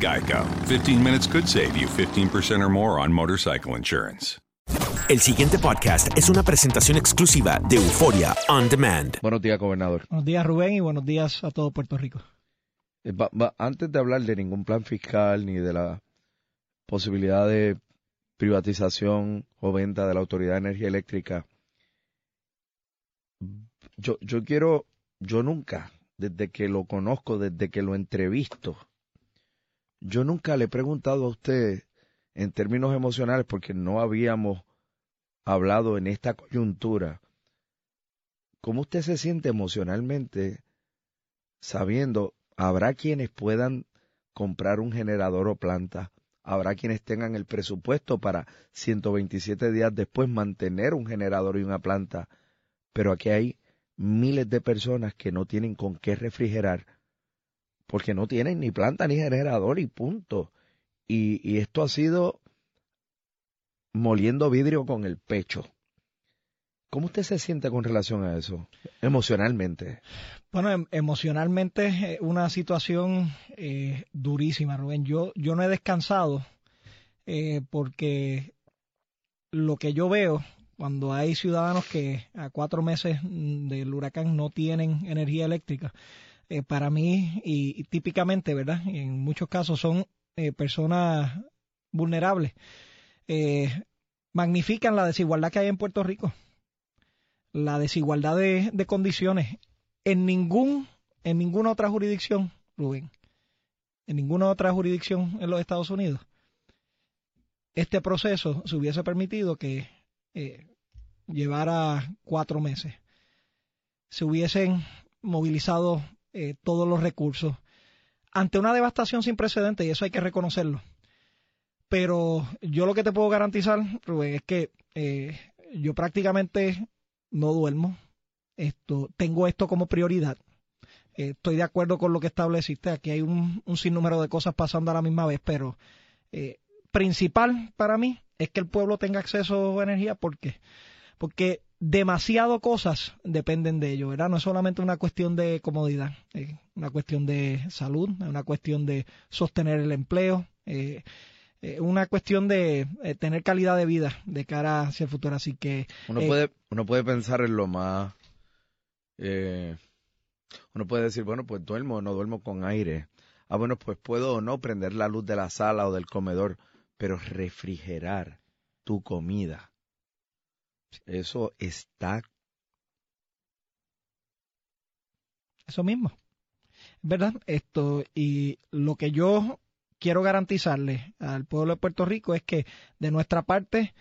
Geico. 15 minutes could save you 15% or more on motorcycle insurance. El siguiente podcast es una presentación exclusiva de Euforia On Demand. Buenos días, gobernador. Buenos días, Rubén, y buenos días a todo Puerto Rico. Eh, va- va- antes de hablar de ningún plan fiscal ni de la posibilidad de privatización o venta de la Autoridad de Energía Eléctrica, yo, yo quiero, yo nunca, desde que lo conozco, desde que lo entrevisto, yo nunca le he preguntado a usted en términos emocionales, porque no habíamos hablado en esta coyuntura, ¿cómo usted se siente emocionalmente sabiendo, habrá quienes puedan comprar un generador o planta, habrá quienes tengan el presupuesto para 127 días después mantener un generador y una planta, pero aquí hay miles de personas que no tienen con qué refrigerar porque no tienen ni planta ni generador y punto. Y, y esto ha sido moliendo vidrio con el pecho. ¿Cómo usted se siente con relación a eso, emocionalmente? Bueno, em- emocionalmente es una situación eh, durísima, Rubén. Yo, yo no he descansado eh, porque lo que yo veo cuando hay ciudadanos que a cuatro meses mm, del huracán no tienen energía eléctrica, eh, para mí y, típicamente, ¿verdad? En muchos casos son eh, personas vulnerables. Eh, magnifican la desigualdad que hay en Puerto Rico, la desigualdad de, condiciones. En ningún, en ninguna otra jurisdicción, Rubén, en ninguna otra jurisdicción en los Estados Unidos, este proceso se hubiese permitido que llevara cuatro meses. Se hubiesen movilizado eh, todos los recursos ante una devastación sin precedentes y eso hay que reconocerlo. Pero yo lo que te puedo garantizar, Rubén, es que eh, yo prácticamente no duermo. Esto, tengo esto como prioridad. Eh, estoy de acuerdo con lo que estableciste. Aquí hay un, un sinnúmero de cosas pasando a la misma vez, pero eh, principal para mí es que el pueblo tenga acceso a energía. ¿Por qué? Porque demasiado cosas dependen de ello, ¿verdad? No es solamente una cuestión de comodidad, es una cuestión de salud, es una cuestión de sostener el empleo, eh, eh, una cuestión de eh, tener calidad de vida de cara hacia el futuro. Así que Uno eh, puede, uno puede pensar en lo más, eh, uno puede decir, bueno, pues duermo o no duermo con aire. Ah, bueno, pues puedo o no prender la luz de la sala o del comedor. pero refrigerar tu comida, eso está... Eso mismo. ¿Verdad? Esto, y lo que yo quiero garantizarle al pueblo de Puerto Rico es que de nuestra parte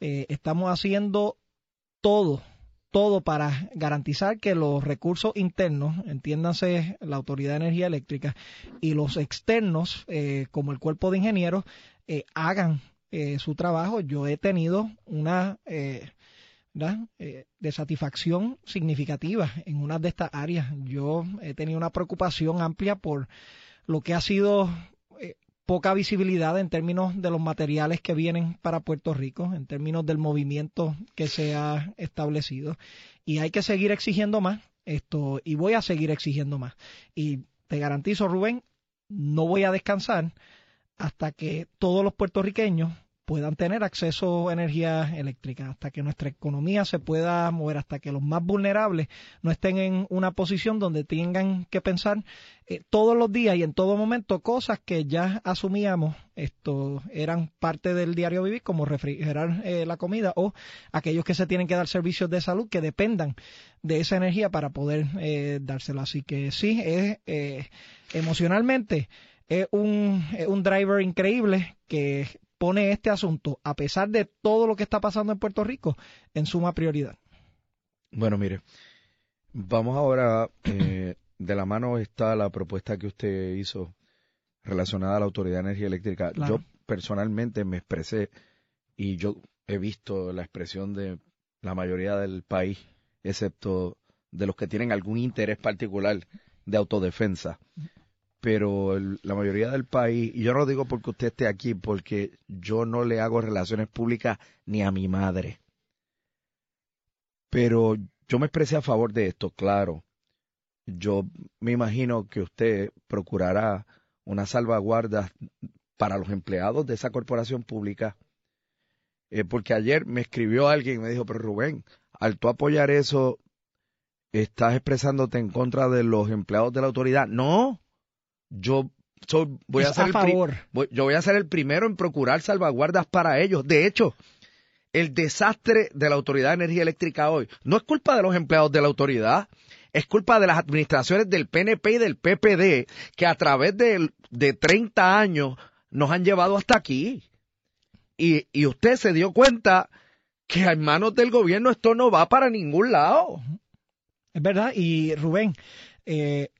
eh, estamos haciendo todo, todo para garantizar que los recursos internos, entiéndanse la Autoridad de Energía Eléctrica, y los externos, eh, como el cuerpo de ingenieros, eh, hagan su trabajo. Yo he tenido una de satisfacción significativa en una de estas áreas. Yo he tenido una preocupación amplia por lo que ha sido poca visibilidad en términos de los materiales que vienen para Puerto Rico, en términos del movimiento que se ha establecido. Y hay que seguir exigiendo más esto, y voy a seguir exigiendo más. Y te garantizo, Rubén, no voy a descansar hasta que todos los puertorriqueños puedan tener acceso a energía eléctrica, hasta que nuestra economía se pueda mover, hasta que los más vulnerables no estén en una posición donde tengan que pensar eh, todos los días y en todo momento cosas que ya asumíamos esto eran parte del diario vivir, como refrigerar eh, la comida o aquellos que se tienen que dar servicios de salud que dependan de esa energía para poder eh, dárselo. Así que sí, es emocionalmente es un, es un driver increíble que pone este asunto, a pesar de todo lo que está pasando en Puerto Rico, en suma prioridad. Bueno, mire, vamos ahora, eh, de la mano está la propuesta que usted hizo relacionada a la Autoridad de Energía Eléctrica. Yo personalmente me expresé y yo he visto la expresión de la mayoría del país, excepto de los que tienen algún interés particular de autodefensa pero la mayoría del país, y yo no lo digo porque usted esté aquí, porque yo no le hago relaciones públicas ni a mi madre. Pero yo me expresé a favor de esto, claro. Yo me imagino que usted procurará una salvaguarda para los empleados de esa corporación pública. Eh, porque ayer me escribió alguien y me dijo, pero Rubén, al tú apoyar eso, estás expresándote en contra de los empleados de la autoridad. No, yo voy a, ser el yo voy a ser el primero en procurar salvaguardas para ellos. De hecho, el desastre de la Autoridad de Energía Eléctrica hoy no es culpa de los empleados de la autoridad, es culpa de las administraciones del PNP y del PPD que a través de, de 30 años nos han llevado hasta aquí. Y, y usted se dio cuenta que en manos del gobierno esto no va para ningún lado. Es verdad, y Rubén, eh,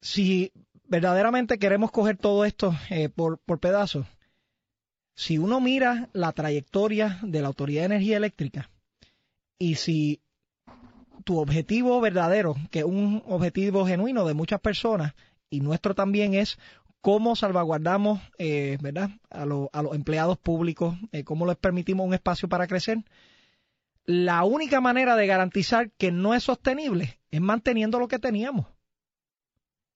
si verdaderamente queremos coger todo esto eh, por, por pedazos, si uno mira la trayectoria de la Autoridad de Energía Eléctrica y si tu objetivo verdadero, que es un objetivo genuino de muchas personas y nuestro también es cómo salvaguardamos eh, ¿verdad? A, a, los empleados públicos, eh, cómo les permitimos un espacio para crecer, la única manera de garantizar que no es sostenible es manteniendo lo que teníamos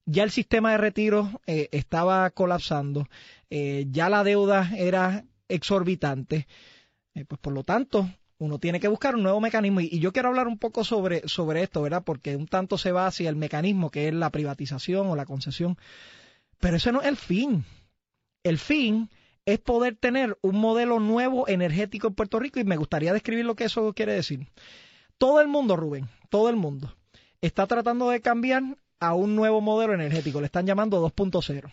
ya el sistema de retiro eh, estaba colapsando, eh, ya la deuda era exorbitante, eh, pues por lo tanto uno tiene que buscar un nuevo mecanismo y, yo quiero hablar un poco sobre, sobre esto, ¿verdad? Porque un tanto se va hacia el mecanismo que es la privatización o la concesión, pero ese no es el fin. El fin es poder tener un modelo nuevo energético en Puerto Rico y me gustaría describir lo que eso quiere decir. Todo el mundo, Rubén, todo el mundo está tratando de cambiar a un nuevo modelo energético, le están llamando 2.0.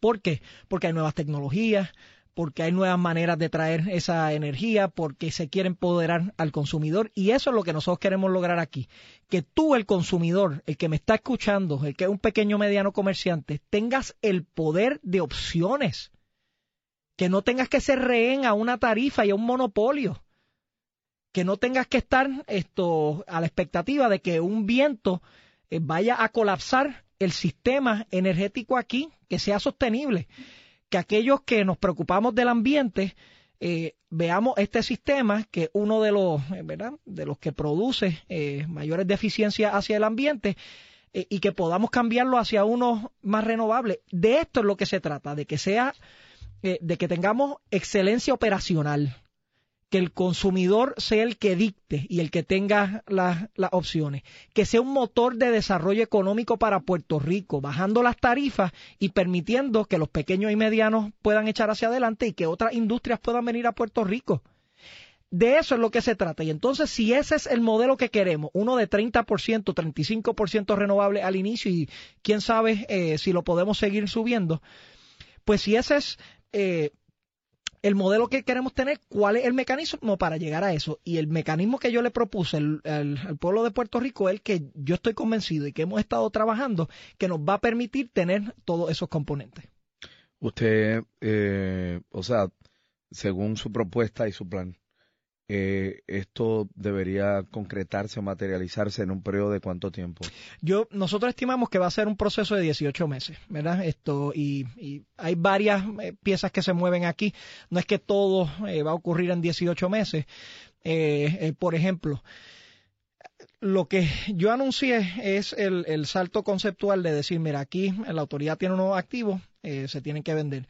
¿Por qué? Porque hay nuevas tecnologías, porque hay nuevas maneras de traer esa energía, porque se quiere empoderar al consumidor y eso es lo que nosotros queremos lograr aquí, que tú el consumidor, el que me está escuchando, el que es un pequeño mediano comerciante, tengas el poder de opciones, que no tengas que ser rehén a una tarifa y a un monopolio, que no tengas que estar esto a la expectativa de que un viento vaya a colapsar el sistema energético aquí, que sea sostenible, que aquellos que nos preocupamos del ambiente eh, veamos este sistema que es uno de los, eh, de los que produce mayores deficiencias hacia el ambiente y que podamos cambiarlo hacia uno más renovable. De esto es lo que se trata, de que sea, de que tengamos excelencia operacional, que el consumidor sea el que dicte y el que tenga las opciones, que sea un motor de desarrollo económico para Puerto Rico, bajando las tarifas y permitiendo que los pequeños y medianos puedan echar hacia adelante y que otras industrias puedan venir a Puerto Rico. De eso es lo que se trata. Y entonces, si ese es el modelo que queremos, uno de 30%, 35% renovable al inicio y quién sabe eh, si lo podemos seguir subiendo, pues si ese es eh, el modelo que queremos tener, cuál es el mecanismo para llegar a eso. Y el mecanismo que yo le propuse al, pueblo de Puerto Rico es el que yo estoy convencido y que hemos estado trabajando, que nos va a permitir tener todos esos componentes. Usted, eh, o sea, según su propuesta y su plan, eh, esto debería concretarse o materializarse en un periodo de cuánto tiempo? Yo, nosotros estimamos que va a ser un proceso de 18 meses, ¿verdad? Esto, y, hay varias eh, piezas que se mueven aquí. No es que todo eh, va a ocurrir en 18 meses. por ejemplo, lo que yo anuncié es el, el, salto conceptual de decir, mira, aquí la autoridad tiene unos activos, se tienen que vender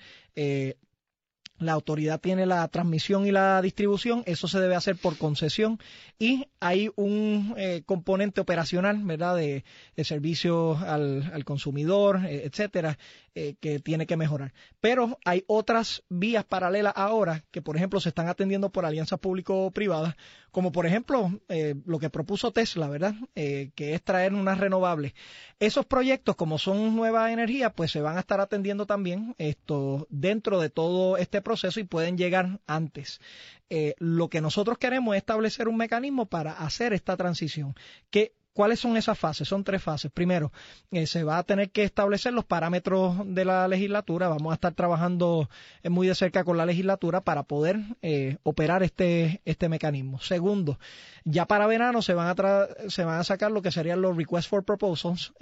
la autoridad tiene la transmisión y la distribución, eso se debe hacer por concesión y hay un eh, componente operacional, ¿verdad?, de, servicio al, consumidor, eh, etcétera, eh, que tiene que mejorar. Pero hay otras vías paralelas ahora que, por ejemplo, se están atendiendo por alianzas público-privadas, como por ejemplo lo que propuso Tesla, ¿verdad?, que es traer unas renovables. Esos proyectos, como son nueva energía, pues se van a estar atendiendo también esto dentro de todo este proceso y pueden llegar antes. Eh, lo que nosotros queremos es establecer un mecanismo para hacer esta transición. Que ¿Cuáles son esas fases? Son tres fases. Primero, eh, se va a tener que establecer los parámetros de la legislatura. Vamos a estar trabajando eh, muy de cerca con la legislatura para poder operar este, este mecanismo. Segundo, ya para verano se van a, se van a sacar lo que serían los requests for proposals,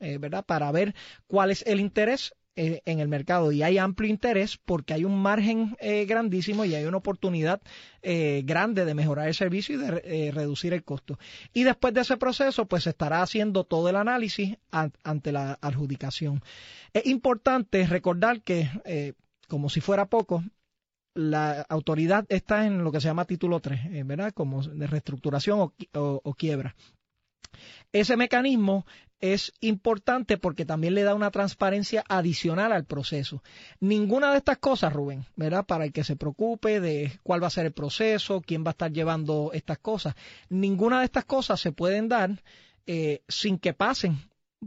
¿verdad? Para ver cuál es el interés eh, en el mercado y hay amplio interés porque hay un margen eh, grandísimo y hay una oportunidad eh, grande de mejorar el servicio y de reducir el costo. Y después de ese proceso, pues se estará haciendo todo el análisis ante la adjudicación. Es importante recordar que, como si fuera poco, la autoridad está en lo que se llama título 3, ¿verdad? Como de reestructuración o quiebra. Ese mecanismo es importante porque también le da una transparencia adicional al proceso. Ninguna de estas cosas, Rubén, ¿verdad? Para el que se preocupe de cuál va a ser el proceso, quién va a estar llevando estas cosas, ninguna de estas cosas se pueden dar eh, sin que pasen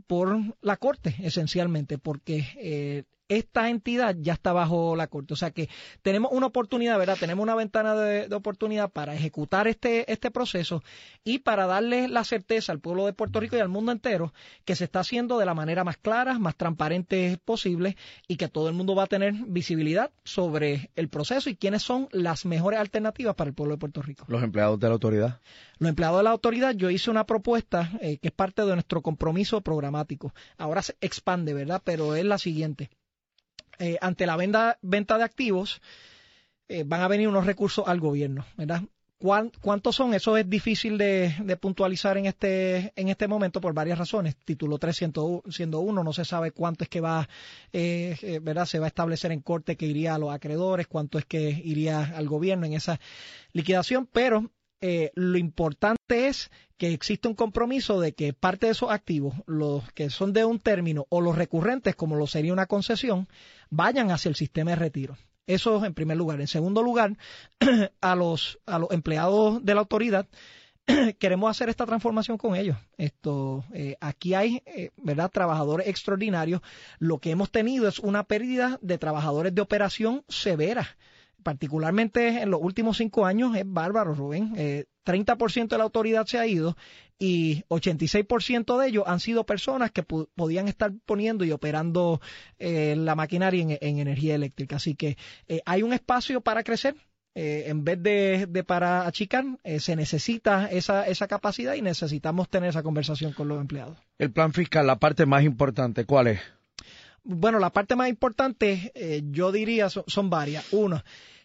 por la corte, esencialmente, porque eh, esta entidad ya está bajo la corte. O sea que tenemos una oportunidad, ¿verdad? Tenemos una ventana de, oportunidad para ejecutar este, este proceso y para darle la certeza al pueblo de Puerto Rico y al mundo entero que se está haciendo de la manera más clara, más transparente posible y que todo el mundo va a tener visibilidad sobre el proceso y quiénes son las mejores alternativas para el pueblo de Puerto Rico. Los empleados de la autoridad. Los empleados de la autoridad, yo hice una propuesta eh, que es parte de nuestro compromiso programático. Ahora se expande, ¿verdad? Pero es la siguiente eh, ante la venta, de activos, eh, van a venir unos recursos al gobierno, ¿verdad? ¿Cuántos son? Eso es difícil de, puntualizar en este, en este momento por varias razones. Título 3 siendo, uno, no se sabe cuánto es que va, eh, ¿verdad? Se va a establecer en corte que iría a los acreedores, cuánto es que iría al gobierno en esa liquidación, pero eh, lo importante es que existe un compromiso de que parte de esos activos, los que son de un término o los recurrentes, como lo sería una concesión, vayan hacia el sistema de retiro. Eso en primer lugar. En segundo lugar, a los, a los empleados de la autoridad, queremos hacer esta transformación con ellos. Esto, eh, aquí hay, eh, ¿verdad? Trabajadores extraordinarios. Lo que hemos tenido es una pérdida de trabajadores de operación severa particularmente en los últimos cinco años, es bárbaro, Rubén. Eh, 30% de la autoridad se ha ido y 86% de ellos han sido personas que podían estar poniendo y operando eh, la maquinaria en, energía eléctrica. Así que eh, hay un espacio para crecer. Eh, en vez de, para achicar, se necesita esa, esa capacidad y necesitamos tener esa conversación con los empleados. El plan fiscal, la parte más importante, ¿cuál es? Bueno, la parte más importante, eh, yo diría, son, varias. Uno,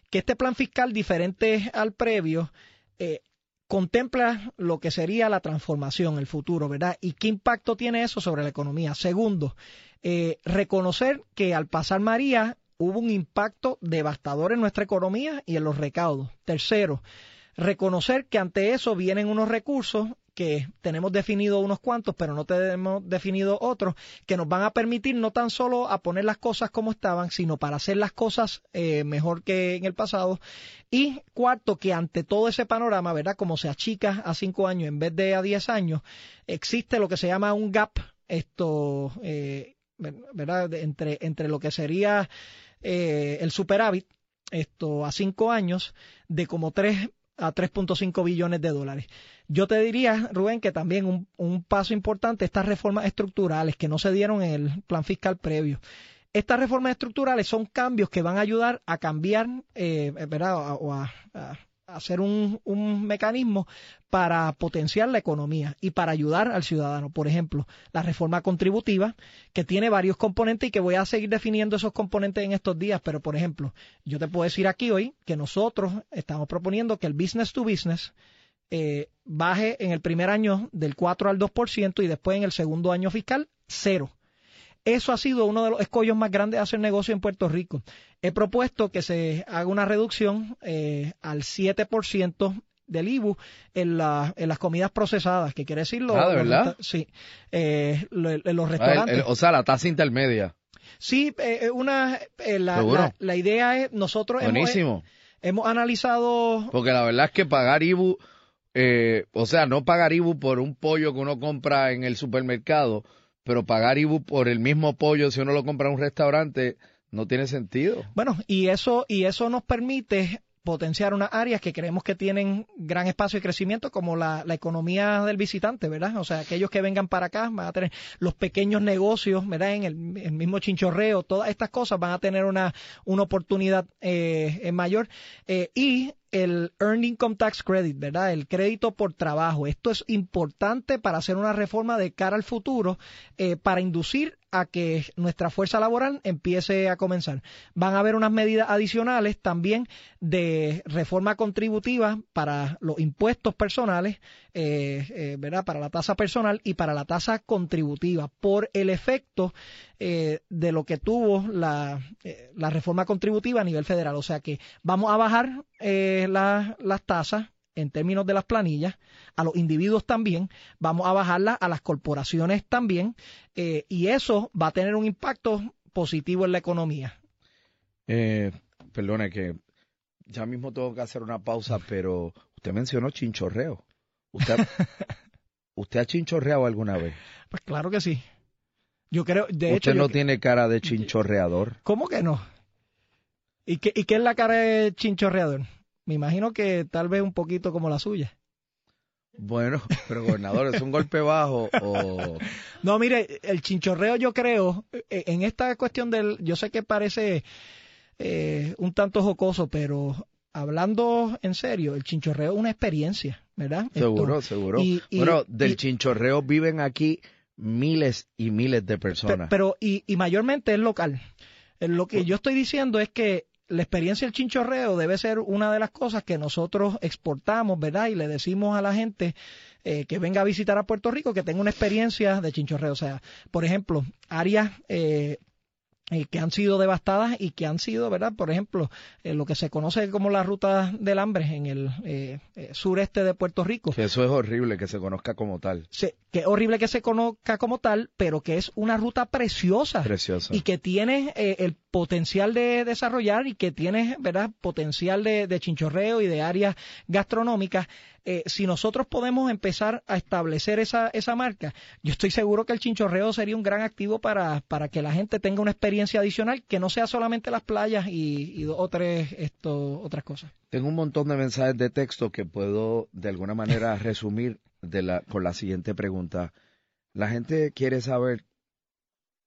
que este plan fiscal, diferente al previo, eh, contempla lo que sería la transformación, el futuro, ¿verdad? ¿Y qué impacto tiene eso sobre la economía? Segundo, eh, reconocer que al pasar María hubo un impacto devastador en nuestra economía y en los recaudos. Tercero, reconocer que ante eso vienen unos recursos que tenemos definido unos cuantos, pero no tenemos definido otros, que nos van a permitir no tan solo a poner las cosas como estaban, sino para hacer las cosas eh, mejor que en el pasado. Y cuarto, que ante todo ese panorama, ¿verdad? Como se achica a cinco años en vez de a diez años, existe lo que se llama un gap, esto, eh, ¿verdad? Entre, entre lo que sería eh, el superávit, esto a cinco años, de como tres a 3.5 billones de dólares. Yo te diría, Rubén, que también un, un, paso importante, estas reformas estructurales que no se dieron en el plan fiscal previo. Estas reformas estructurales son cambios que van a ayudar a cambiar, eh, ¿verdad? O a, a, hacer un, un, mecanismo para potenciar la economía y para ayudar al ciudadano. Por ejemplo, la reforma contributiva, que tiene varios componentes y que voy a seguir definiendo esos componentes en estos días, pero por ejemplo, yo te puedo decir aquí hoy que nosotros estamos proponiendo que el business to business eh, baje en el primer año del 4 al 2% y después en el segundo año fiscal cero. Eso ha sido uno de los escollos más grandes de hacer negocio en Puerto Rico. He propuesto que se haga una reducción eh, al 7% del IBU en, la, en las comidas procesadas, que quiere decir los, ah, ¿de verdad? sí, eh, en los restaurantes. El, el, o sea, la tasa intermedia. Sí, eh, una eh, la, la, la, idea es nosotros Buenísimo. Hemos, hemos analizado porque la verdad es que pagar IBU, eh, o sea, no pagar IBU por un pollo que uno compra en el supermercado pero pagar IBU por el mismo pollo si uno lo compra en un restaurante no tiene sentido. Bueno, y eso y eso nos permite potenciar unas áreas que creemos que tienen gran espacio de crecimiento, como la, la, economía del visitante, ¿verdad? O sea, aquellos que vengan para acá van a tener los pequeños negocios, ¿verdad? En el, el mismo chinchorreo, todas estas cosas van a tener una, una oportunidad eh, mayor. Eh, y el Earned Income Tax Credit, ¿verdad? El crédito por trabajo. Esto es importante para hacer una reforma de cara al futuro, eh, para inducir a que nuestra fuerza laboral empiece a comenzar. Van a haber unas medidas adicionales también de reforma contributiva para los impuestos personales, eh, eh, ¿verdad? Para la tasa personal y para la tasa contributiva, por el efecto eh, de lo que tuvo la, eh, reforma contributiva a nivel federal. O sea que vamos a bajar la, las tasas en términos de las planillas, a los individuos también, vamos a bajarlas a las corporaciones también, eh, y eso va a tener un impacto positivo en la economía. Eh, perdone que ya mismo tengo que hacer una pausa, pero usted mencionó chinchorreo. ¿Usted, ¿usted ha chinchorreado alguna vez? Pues claro que sí. Yo creo, de ¿Usted hecho, no yo, tiene cara de chinchorreador? ¿Cómo que no? ¿Y qué, ¿Y qué es la cara de chinchorreador? Me imagino que tal vez un poquito como la suya. Bueno, pero gobernador, ¿es un golpe bajo o...? No, mire, el chinchorreo yo creo, en esta cuestión del... Yo sé que parece eh, un tanto jocoso, pero hablando en serio, el chinchorreo es una experiencia, ¿verdad? Seguro, Esto, seguro. Y, y, bueno, del y, chinchorreo viven aquí miles y miles de personas. Pero, y, y mayormente es local. Lo que yo estoy diciendo es que la experiencia del chinchorreo debe ser una de las cosas que nosotros exportamos, ¿verdad? Y le decimos a la gente eh, que venga a visitar a Puerto Rico que tenga una experiencia de chinchorreo. O sea, por ejemplo, áreas eh, eh, que han sido devastadas y que han sido, ¿verdad? Por ejemplo, eh, lo que se conoce como la ruta del hambre en el eh, sureste de Puerto Rico. Que eso es horrible que se conozca como tal. Sí, que es horrible que se conozca como tal, pero que es una ruta preciosa. Preciosa. Y que tiene eh, el potencial de desarrollar y que tiene, ¿verdad? Potencial de, de chinchorreo y de áreas gastronómicas. Eh, si nosotros podemos empezar a establecer esa, esa marca, yo estoy seguro que el chinchorreo sería un gran activo para, para que la gente tenga una experiencia adicional que no sea solamente las playas y, y dos o tres esto, otras cosas. Tengo un montón de mensajes de texto que puedo de alguna manera resumir de la, con la siguiente pregunta. La gente quiere saber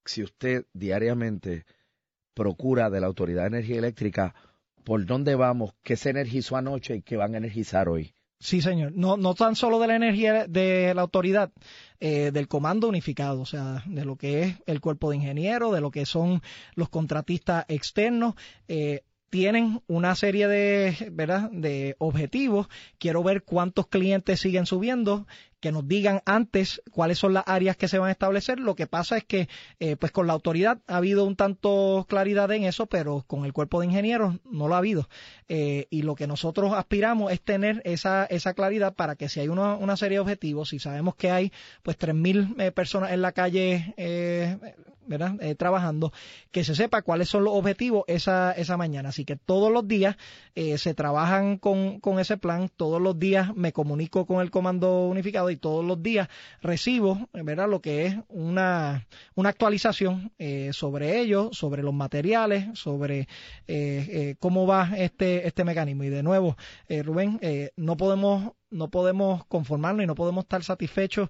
si usted diariamente procura de la Autoridad de Energía Eléctrica por dónde vamos, qué se energizó anoche y qué van a energizar hoy. Sí, señor. No, no tan solo de la energía de la autoridad, eh, del comando unificado, o sea, de lo que es el cuerpo de ingenieros, de lo que son los contratistas externos. Eh, tienen una serie de, ¿verdad? de objetivos. Quiero ver cuántos clientes siguen subiendo, que nos digan antes cuáles son las áreas que se van a establecer. Lo que pasa es que, eh, pues con la autoridad ha habido un tanto claridad en eso, pero con el cuerpo de ingenieros no lo ha habido. Eh, y lo que nosotros aspiramos es tener esa, esa claridad para que si hay una, una serie de objetivos, si sabemos que hay pues 3.000 eh, personas en la calle, ¿verdad? trabajando, que se sepa cuáles son los objetivos esa, esa mañana. Así que todos los días se trabajan con, con ese plan, todos los días me comunico con el comando unificado y todos los días recibo, ¿verdad? Lo que es una, una actualización eh, sobre ello, sobre los materiales, sobre eh, eh, cómo va este, este mecanismo. Y de nuevo, Rubén, no podemos no podemos conformarnos y no podemos estar satisfechos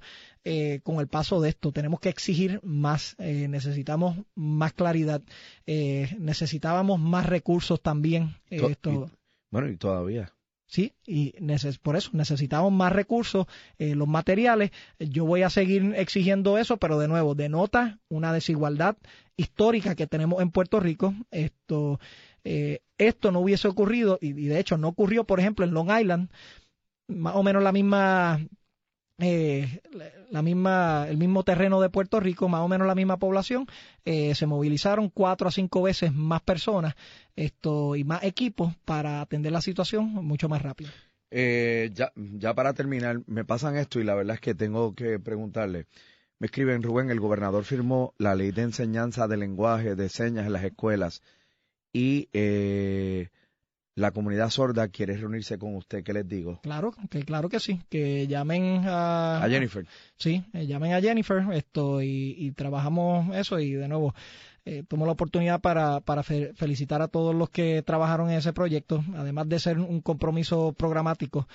con el paso de esto. Tenemos que exigir más, necesitamos más claridad, necesitábamos más recursos también. esto... bueno, y todavía. ¿sí? Y por eso necesitamos más recursos, eh, los materiales. Yo voy a seguir exigiendo eso, pero de nuevo, denota una desigualdad histórica que tenemos en Puerto Rico. Esto, eh, esto no hubiese ocurrido, y, y de hecho no ocurrió, por ejemplo, en Long Island, más o menos la misma eh, la misma, el mismo terreno de Puerto Rico, más o menos la misma población, eh, se movilizaron cuatro a cinco veces más personas esto, y más equipos para atender la situación mucho más rápido. Eh, ya, ya para terminar, me pasan esto y la verdad es que tengo que preguntarle. Me escriben, Rubén, el gobernador firmó la ley de enseñanza de lenguaje de señas en las escuelas y eh, la comunidad sorda quiere reunirse con usted, ¿qué les digo? Claro, que claro que sí, que llamen a, a Jennifer. Sí, eh, llamen a Jennifer, esto y, y trabajamos eso y de nuevo eh, tomo la oportunidad para, para felicitar a todos los que trabajaron en ese proyecto, además de ser un compromiso programático.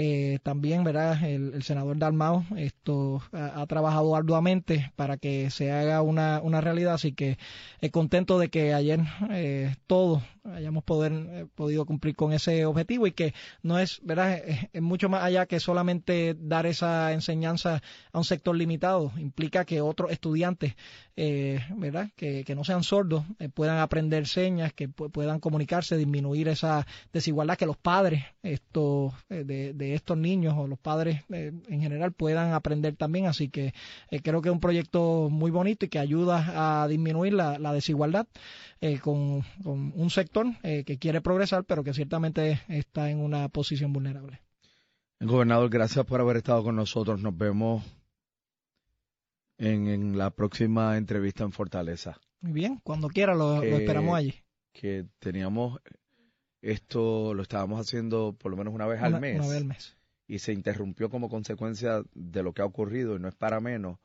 Eh, también, ¿verdad? El, senador Dalmao esto ha, trabajado arduamente para que se haga una, una realidad, así que eh, contento de que ayer eh, todos hayamos poder, eh, podido cumplir con ese objetivo y que no es, ¿verdad? Es, mucho más allá que solamente dar esa enseñanza a un sector limitado, implica que otros estudiantes, ¿verdad? Que, que, no sean sordos eh, puedan aprender señas, que puedan comunicarse, disminuir esa desigualdad, que los padres esto, de, de estos niños o los padres en general puedan aprender también, así que creo que es un proyecto muy bonito y que ayuda a disminuir la, desigualdad con, un sector eh, que quiere progresar, pero que ciertamente está en una posición vulnerable. Gobernador, gracias por haber estado con nosotros. Nos vemos en, la próxima entrevista en Fortaleza. Muy bien, cuando quiera lo, esperamos allí. Que teníamos esto, lo estábamos haciendo por lo menos una vez al mes. Una vez al mes. Y se interrumpió como consecuencia de lo que ha ocurrido y no es para menos,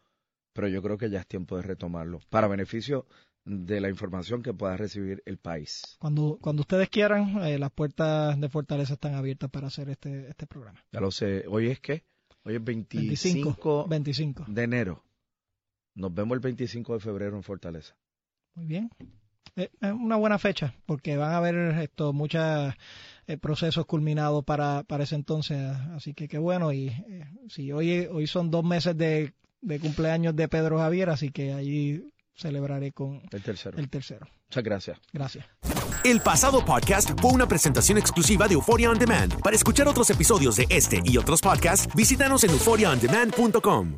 pero yo creo que ya es tiempo de retomarlo. Para beneficio de la información que pueda recibir el país. Cuando, cuando ustedes quieran, eh, las puertas de Fortaleza están abiertas para hacer este, este programa. Ya lo sé. ¿Hoy es qué? Hoy es 25, 25, de enero. Nos vemos el 25 de febrero en Fortaleza. Muy bien. Eh, es una buena fecha porque van a haber esto muchos eh, procesos culminados para, para ese entonces. Así que qué bueno. Y si hoy, hoy son dos meses de, de cumpleaños de Pedro Javier, así que allí celebraré con el tercero. El tercero. Muchas gracias. Gracias. El pasado podcast fue una presentación exclusiva de Euphoria On Demand. Para escuchar otros episodios de este y otros podcasts, visítanos en euphoriaondemand.com.